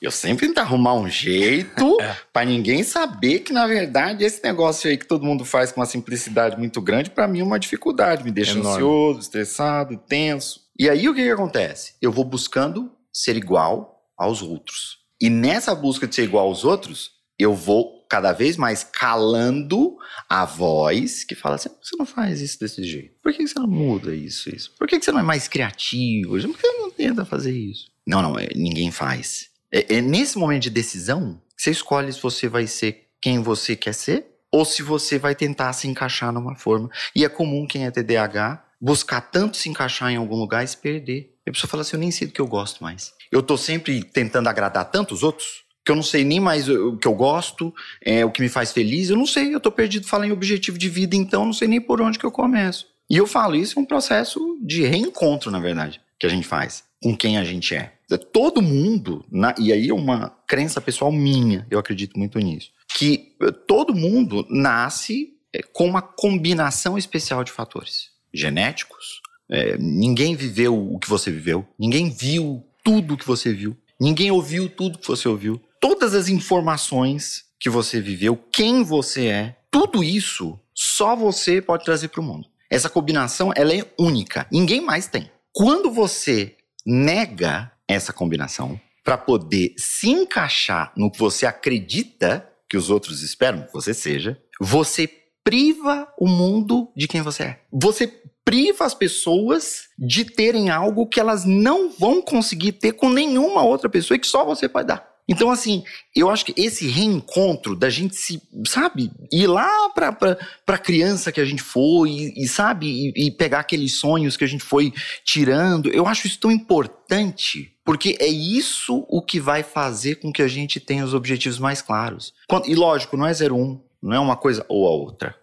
Eu sempre tento arrumar um jeito é. para ninguém saber que, na verdade, esse negócio aí que todo mundo faz com uma simplicidade muito grande, para mim é uma dificuldade. Me deixa Enorme. ansioso, estressado, tenso. E aí o que, que acontece? Eu vou buscando ser igual aos outros. E nessa busca de ser igual aos outros, eu vou cada vez mais calando a voz que fala assim: você não faz isso desse jeito? Por que você não muda isso, isso? Por que você não é mais criativo? Por que você não tenta fazer isso? Não, não, é, ninguém faz. É, é nesse momento de decisão que você escolhe se você vai ser quem você quer ser ou se você vai tentar se encaixar numa forma. E é comum quem é TDAH buscar tanto se encaixar em algum lugar e se perder. A pessoa fala assim: eu nem sei do que eu gosto mais. Eu tô sempre tentando agradar tantos outros que eu não sei nem mais o que eu gosto, é, o que me faz feliz. Eu não sei, eu tô perdido falando em objetivo de vida, então eu não sei nem por onde que eu começo. E eu falo, isso é um processo de reencontro, na verdade, que a gente faz com quem a gente é. Todo mundo, na, e aí é uma crença pessoal minha, eu acredito muito nisso, que eh, todo mundo nasce é, com uma combinação especial de fatores genéticos. É, ninguém viveu o que você viveu, ninguém viu tudo o que você viu, ninguém ouviu tudo que você ouviu. Todas as informações que você viveu, quem você é, tudo isso só você pode trazer para o mundo. Essa combinação ela é única, ninguém mais tem. Quando você nega essa combinação para poder se encaixar no que você acredita que os outros esperam que você seja, você priva o mundo de quem você é. Você priva as pessoas de terem algo que elas não vão conseguir ter com nenhuma outra pessoa e que só você pode dar. Então, assim, eu acho que esse reencontro da gente se, sabe, ir lá pra, pra, pra criança que a gente foi e, e sabe, e, e, pegar aqueles sonhos que a gente foi tirando, eu acho isso tão importante, porque é isso o que vai fazer com que a gente tenha os objetivos mais claros. E lógico, não é 01, não é uma coisa ou a outra.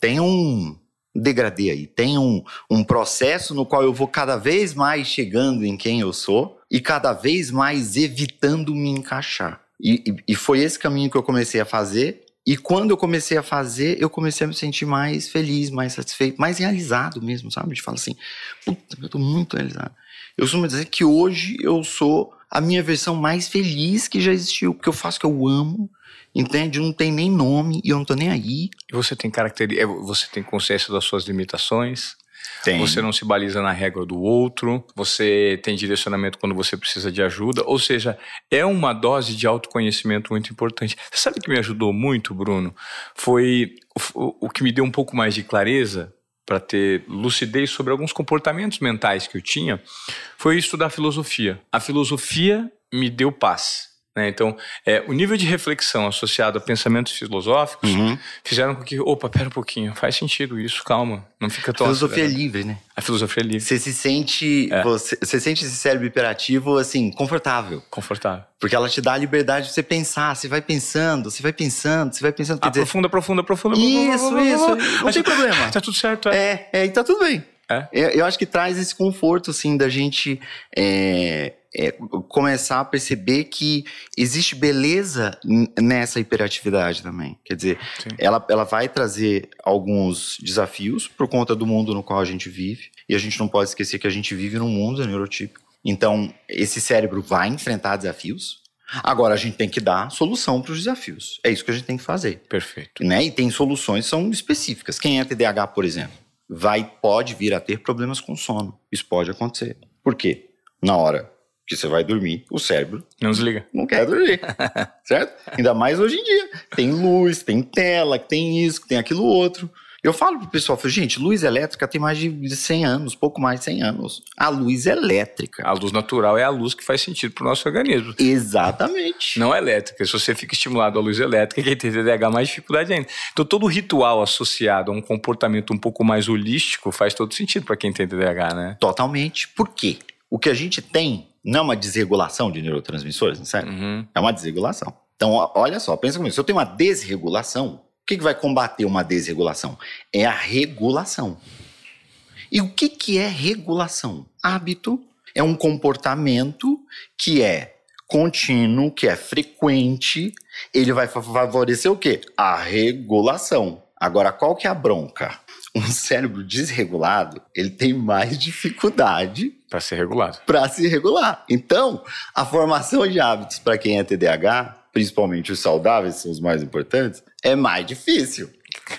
Tem um degradê aí, tem um, um processo no qual eu vou cada vez mais chegando em quem eu sou e cada vez mais evitando me encaixar. E, e, e, foi esse caminho que eu comecei a fazer. E quando eu comecei a fazer, eu comecei a me sentir mais feliz, mais satisfeito, mais realizado mesmo, sabe? De falar assim, puta, eu tô muito realizado. Eu costumo dizer que hoje eu sou a minha versão mais feliz que já existiu, porque eu faço o que eu amo, entende? Não tem nem nome e eu não tô nem aí. Você tem característica, é, você tem consciência das suas limitações? Tem. Você não se baliza na regra do outro, você tem direcionamento quando você precisa de ajuda, ou seja, é uma dose de autoconhecimento muito importante. Você sabe que me ajudou muito, Bruno? Foi o, o que me deu um pouco mais de clareza para ter lucidez sobre alguns comportamentos mentais que eu tinha, foi estudar filosofia. A filosofia me deu paz. Né? Então, é, o nível de reflexão associado a pensamentos filosóficos uhum. fizeram com que, opa, pera um pouquinho, faz sentido isso, calma, não fica tão. A filosofia é livre, né? A filosofia é livre. Você se sente, é. você, você sente esse cérebro hiperativo assim, confortável. Confortável. Porque ela te dá a liberdade de você pensar, você vai pensando, você vai pensando, você vai pensando. Aprofunda, aprofunda, aprofunda. Isso, isso. Não tem problema. Tá tudo certo, é. É, é e tá tudo bem. É? Eu acho que traz esse conforto, assim, da gente é, é, começar a perceber que existe beleza nessa hiperatividade também. Quer dizer, ela, ela vai trazer alguns desafios por conta do mundo no qual a gente vive. E a gente não pode esquecer que a gente vive num mundo neurotípico. Então, esse cérebro vai enfrentar desafios. Agora, a gente tem que dar solução para os desafios. É isso que a gente tem que fazer. Perfeito. Né? E tem soluções que são específicas. Quem é TDAH, por exemplo, vai pode vir a ter problemas com sono. Isso pode acontecer. Por quê? Na hora que você vai dormir, o cérebro não desliga. Não quer dormir, certo? Ainda mais hoje em dia. Tem luz, tem tela, tem isso, tem aquilo outro. Eu falo pro pessoal, falo, gente, luz elétrica tem mais de 100 anos, pouco mais de 100 anos. A luz elétrica. A luz natural é a luz que faz sentido pro nosso organismo. Exatamente. Não é elétrica. Se você fica estimulado à luz elétrica, quem tem TDAH mais dificuldade ainda. Então todo ritual associado a um comportamento um pouco mais holístico faz todo sentido para quem tem TDAH, né? Totalmente. Por quê? O que a gente tem não é uma desregulação de neurotransmissores, não é? Uhum. É uma desregulação. Então, olha só, pensa comigo. Se eu tenho uma desregulação, que, que vai combater uma desregulação? É a regulação. E o que, que é regulação? Hábito é um comportamento que é contínuo, que é frequente, ele vai favorecer o quê? A regulação. Agora, qual que é a bronca? Um cérebro desregulado, ele tem mais dificuldade para ser regulado. Para se regular. Então, a formação de hábitos para quem é TDAH, principalmente os saudáveis, são os mais importantes, é mais difícil.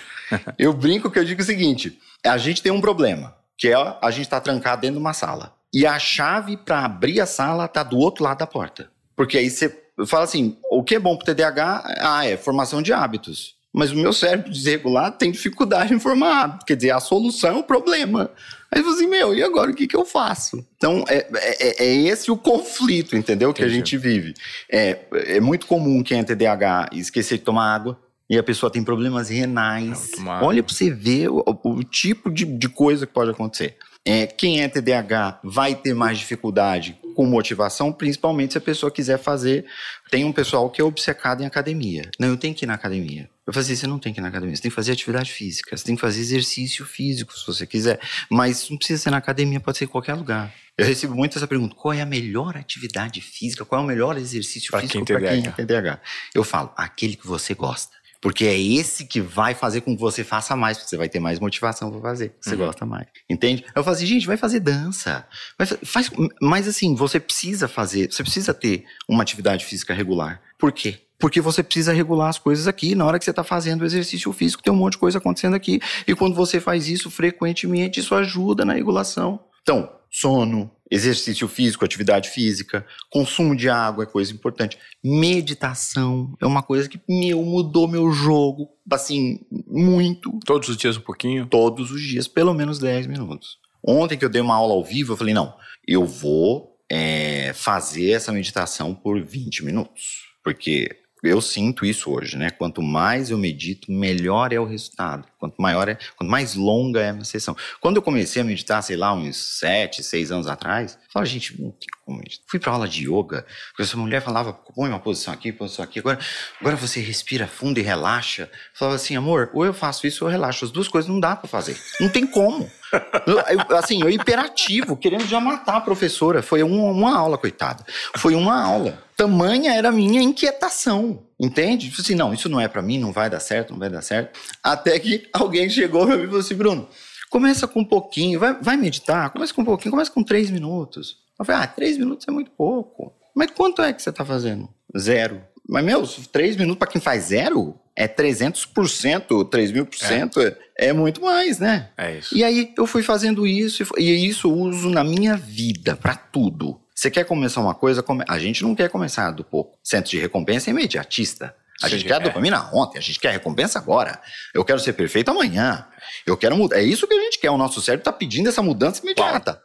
eu brinco que eu digo o seguinte: a gente tem um problema, que é a gente está trancado dentro de uma sala. E a chave para abrir a sala está do outro lado da porta. Porque aí você fala assim: o que é bom para o TDAH? Ah, é formação de hábitos. Mas o meu cérebro desregulado tem dificuldade em formar. Quer dizer, a solução é o problema. Aí você assim, meu, e agora o que, que eu faço? Então, é, é, é esse o conflito, entendeu? Entendi. Que a gente vive. É, é muito comum quem é TDAH esquecer de tomar água. E a pessoa tem problemas renais. Olha para você ver o, o tipo de, de, coisa que pode acontecer. É, quem é TDAH vai ter mais dificuldade com motivação, principalmente se a pessoa quiser fazer. Tem um pessoal que é obcecado em academia. Não, eu tenho que ir na academia. Eu falei assim, você não tem que ir na academia, você tem que fazer atividade física, você tem que fazer exercício físico, se você quiser. Mas não precisa ser na academia, pode ser em qualquer lugar. Eu recebo muito essa pergunta: qual é a melhor atividade física? Qual é o melhor exercício pra físico para quem é TDAH? Eu falo, aquele que você gosta. Porque é esse que vai fazer com que você faça mais, porque você vai ter mais motivação para fazer, você uhum. gosta mais. Entende? Eu falo assim, gente, vai fazer dança. Vai, faz, mas assim, você precisa fazer, você precisa ter uma atividade física regular. Por quê? Porque você precisa regular as coisas aqui. Na hora que você está fazendo o exercício físico, tem um monte de coisa acontecendo aqui. E quando você faz isso frequentemente, isso ajuda na regulação. Então, sono, exercício físico, atividade física, consumo de água é coisa importante. Meditação é uma coisa que, meu, mudou meu jogo, assim, muito. Todos os dias um pouquinho? Todos os dias, pelo menos 10 minutos. Ontem que eu dei uma aula ao vivo, eu falei, não, eu vou é, fazer essa meditação por 20 minutos. Porque eu sinto isso hoje, né? Quanto mais eu medito, melhor é o resultado. Quanto maior é, quanto mais longa é a minha sessão. Quando eu comecei a meditar, sei lá, uns sete, seis anos atrás, eu falava, gente, não tem como meditar. Fui para aula de yoga, porque essa mulher falava, põe uma posição aqui, posição aqui. Agora, agora você respira fundo e relaxa. Eu falava assim, amor, ou eu faço isso ou eu relaxo. As duas coisas não dá para fazer. Não tem como. Eu, assim, eu hiperativo, querendo já matar a professora. Foi uma, uma aula, coitada. Foi uma aula. Tamanha era a minha inquietação, entende? Tipo assim, não, isso não é para mim, não vai dar certo, não vai dar certo. Até que alguém chegou e falou assim, Bruno, começa com um pouquinho, vai, vai meditar, começa com um pouquinho, começa com três minutos. Eu falei, ah, três minutos é muito pouco. Mas quanto é que você está fazendo? Zero. Mas, meu, três minutos para quem faz zero é 300%, 3 mil por cento, é. é muito mais, né? É isso. E aí eu fui fazendo isso, e isso eu uso na minha vida, para tudo. Você quer começar uma coisa, a gente não quer começar do pouco. Centro de recompensa é imediatista. A Sim, gente quer a é. dopamina ontem, a gente quer a recompensa agora. Eu quero ser perfeito amanhã. Eu quero mudar. É isso que a gente quer. O nosso cérebro está pedindo essa mudança imediata.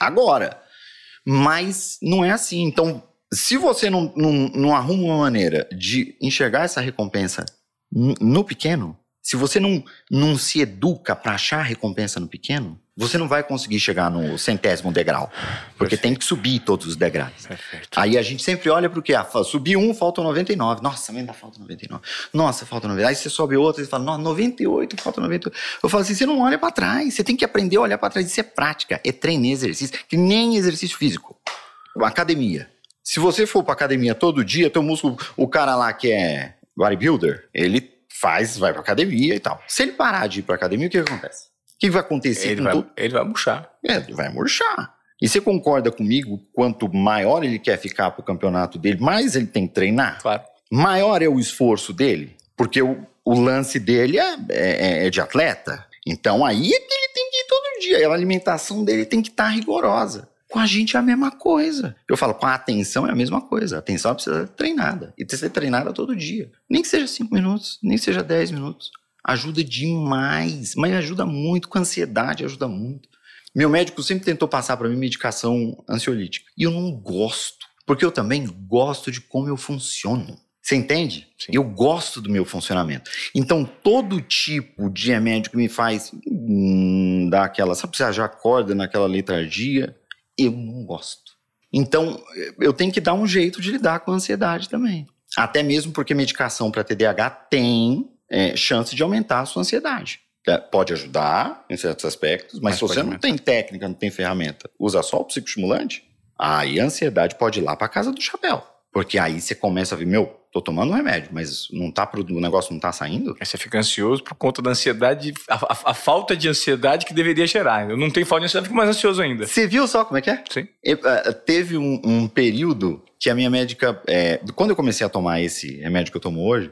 Agora. Mas não é assim. Então, se você não, não, não arruma uma maneira de enxergar essa recompensa no pequeno, se você não, não se educa para achar a recompensa no pequeno, você não vai conseguir chegar no centésimo degrau. Porque Perfeito. tem que subir todos os degraus. Perfeito. Aí a gente sempre olha para o que? Ah, subi um, faltam 99. Nossa, ainda falta 99. Nossa, falta 99. Aí você sobe outro e fala, nossa, 98, falta 98. Eu falo assim, você não olha para trás. Você tem que aprender a olhar para trás. Isso é prática, é treinar exercício, que nem exercício físico. Academia. Se você for para academia todo dia, teu músculo, o cara lá que é bodybuilder, ele faz, vai pra academia e tal. Se ele parar de ir pra academia, o que acontece? O que vai acontecer ele vai? Ele vai murchar. É, ele vai murchar. E você concorda comigo, quanto maior ele quer ficar pro campeonato dele, mais ele tem que treinar? Claro. Maior é o esforço dele, porque o, o lance dele é, é, é, de atleta. Então aí é que ele tem que ir todo dia. A alimentação dele tem que estar tá rigorosa. Com a gente é a mesma coisa. Eu falo, com a atenção é a mesma coisa. A atenção precisa ser treinada. E precisa ser treinada todo dia. Nem que seja 5 minutos, nem que seja 10 minutos. Ajuda demais. Mas ajuda muito. Com ansiedade, ajuda muito. Meu médico sempre tentou passar para mim medicação ansiolítica. E eu não gosto. Porque eu também gosto de como eu funciono. Você entende? Sim. Eu gosto do meu funcionamento. Então, todo tipo de remédio que me faz hum, dar aquela. Sabe, você já acorda naquela letargia? eu não gosto. Então, eu tenho que dar um jeito de lidar com a ansiedade também. Até mesmo porque medicação para TDAH tem é, chance de aumentar a sua ansiedade. É, pode ajudar em certos aspectos, mas, mas se você não aumentar. tem técnica, não tem ferramenta, usa só o psicoestimulante, aí a ansiedade pode ir lá para casa do chapéu. Porque aí você começa a ver, meu, tô tomando um remédio, mas não tá, o negócio não tá saindo. Aí você fica ansioso por conta da ansiedade, a, a, a falta de ansiedade que deveria gerar. Eu não tenho falta de ansiedade, fico mais ansioso ainda. Você viu só como é que é? Sim. Eu, uh, teve um, um, período que a minha médica, é, quando eu comecei a tomar esse remédio que eu tomo hoje,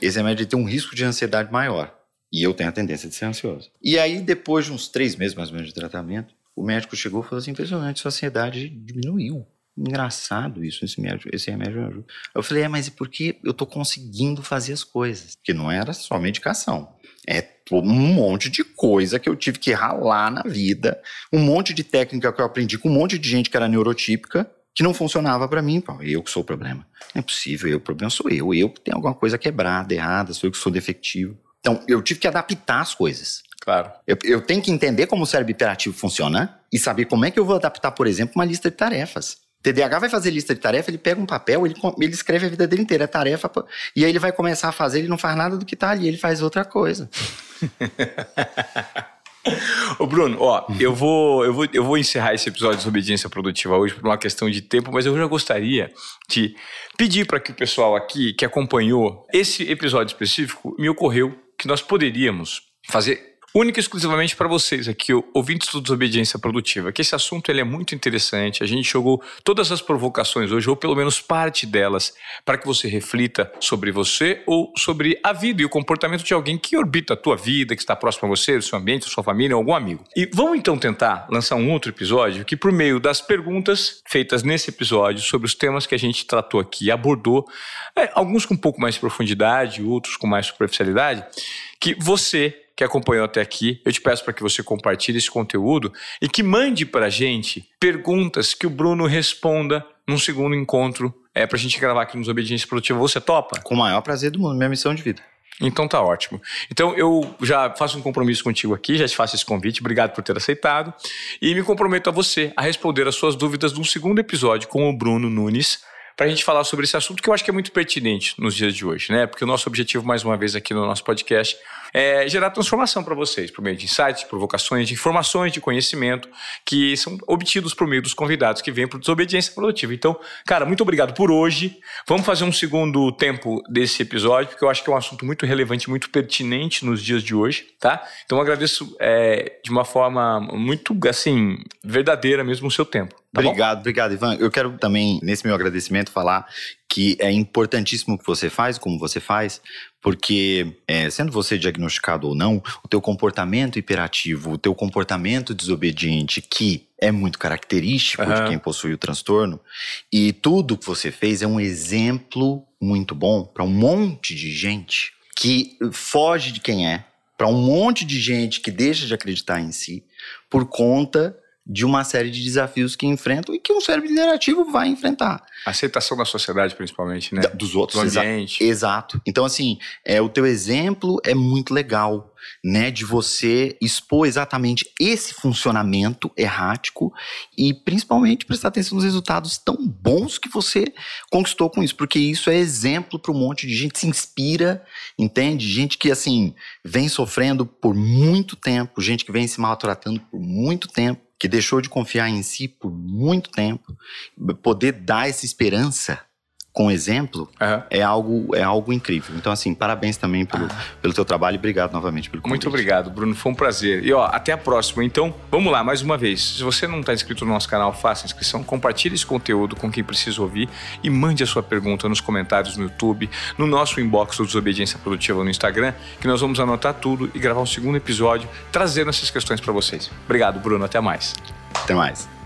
esse remédio tem um risco de ansiedade maior. E eu tenho a tendência de ser ansioso. E aí, depois de uns três meses mais ou menos de tratamento, o médico chegou e falou assim: impressionante, sua ansiedade diminuiu. Engraçado isso, esse remédio, esse remédio ajuda. Eu falei, é, mas e por que eu tô conseguindo fazer as coisas? Que não era só medicação. É um monte de coisa que eu tive que ralar na vida, um monte de técnica que eu aprendi com um monte de gente que era neurotípica, que não funcionava para mim. Pô, eu que sou o problema. Não é possível, eu, o problema sou eu. Eu que tenho alguma coisa quebrada, errada, sou eu que sou defectivo. Então, eu tive que adaptar as coisas. Claro. Eu, eu, tenho que entender como o cérebro hiperativo funciona e saber como é que eu vou adaptar, por exemplo, uma lista de tarefas. TDAH vai fazer lista de tarefa, ele pega um papel, ele, ele escreve a vida dele inteira, é tarefa, e aí ele vai começar a fazer, ele não faz nada do que tá ali, ele faz outra coisa. Ô Bruno, ó, eu vou, eu, vou, eu vou encerrar esse episódio de desobediência produtiva hoje por uma questão de tempo, mas eu já gostaria de pedir para que o pessoal aqui que acompanhou esse episódio específico me ocorreu que nós poderíamos fazer única e exclusivamente para vocês aqui, ouvintes do Desobediência Produtiva, que esse assunto ele é muito interessante. A gente jogou todas as provocações hoje, ou pelo menos parte delas, para que você reflita sobre você ou sobre a vida e o comportamento de alguém que orbita a tua vida, que está próximo a você, do seu ambiente, da sua família, algum amigo. E vamos então tentar lançar um outro episódio que, por meio das perguntas feitas nesse episódio sobre os temas que a gente tratou aqui, abordou, é, alguns com um pouco mais de profundidade, outros com mais superficialidade, que você que acompanhou até aqui, eu te peço para que você compartilhe esse conteúdo e que mande para a gente perguntas que o Bruno responda num segundo encontro é, para a gente gravar aqui nos Obediência Produtiva. Você topa? Com o maior prazer do mundo, minha missão de vida. Então tá ótimo. Então eu já faço um compromisso contigo aqui, já te faço esse convite, obrigado por ter aceitado. E me comprometo a você a responder as suas dúvidas num segundo episódio com o Bruno Nunes para a gente falar sobre esse assunto que eu acho que é muito pertinente nos dias de hoje, né? Porque o nosso objetivo, mais uma vez, aqui no nosso podcast é gerar transformação para vocês, por meio de insights, provocações, de informações, de conhecimento que são obtidos por meio dos convidados que vêm para Desobediência Produtiva. Então, cara, muito obrigado por hoje. Vamos fazer um segundo tempo desse episódio, porque eu acho que é um assunto muito relevante, muito pertinente nos dias de hoje, tá? Então, agradeço é, de uma forma muito, assim, verdadeira mesmo o seu tempo. Tá obrigado, bom? obrigado, Ivan. Eu quero também, nesse meu agradecimento, falar que é importantíssimo que você faz, como você faz, porque é, sendo você diagnosticado ou não, o teu comportamento hiperativo, o teu comportamento desobediente, que é muito característico uhum. de quem possui o transtorno, e tudo que você fez é um exemplo muito bom para um monte de gente que foge de quem é, para um monte de gente que deixa de acreditar em si por conta de uma série de desafios que enfrentam e que um cérebro liderativo vai enfrentar. A aceitação da sociedade, principalmente, né? dos outros. Do ambiente. Exa exato. Então, assim, é, o teu exemplo é muito legal, né? De você expor exatamente esse funcionamento errático e, principalmente, prestar atenção nos resultados tão bons que você conquistou com isso. Porque isso é exemplo para um monte de gente, se inspira, entende? Gente que, assim, vem sofrendo por muito tempo, gente que vem se maltratando por muito tempo que deixou de confiar em si por muito tempo, poder dar essa esperança com exemplo uhum. é algo é algo incrível. Então assim, parabéns também pelo, ah. pelo teu trabalho e obrigado novamente pelo convite. Muito obrigado, Bruno, foi um prazer. E ó, até a próxima. Então, vamos lá mais uma vez. Se você não está inscrito no nosso canal, faça inscrição, compartilhe esse conteúdo com quem precisa ouvir e mande a sua pergunta nos comentários no YouTube, no nosso inbox do Desobediência Produtiva no Instagram, que nós vamos anotar tudo e gravar um segundo episódio trazendo essas questões para vocês. Obrigado, Bruno, até mais. Até mais.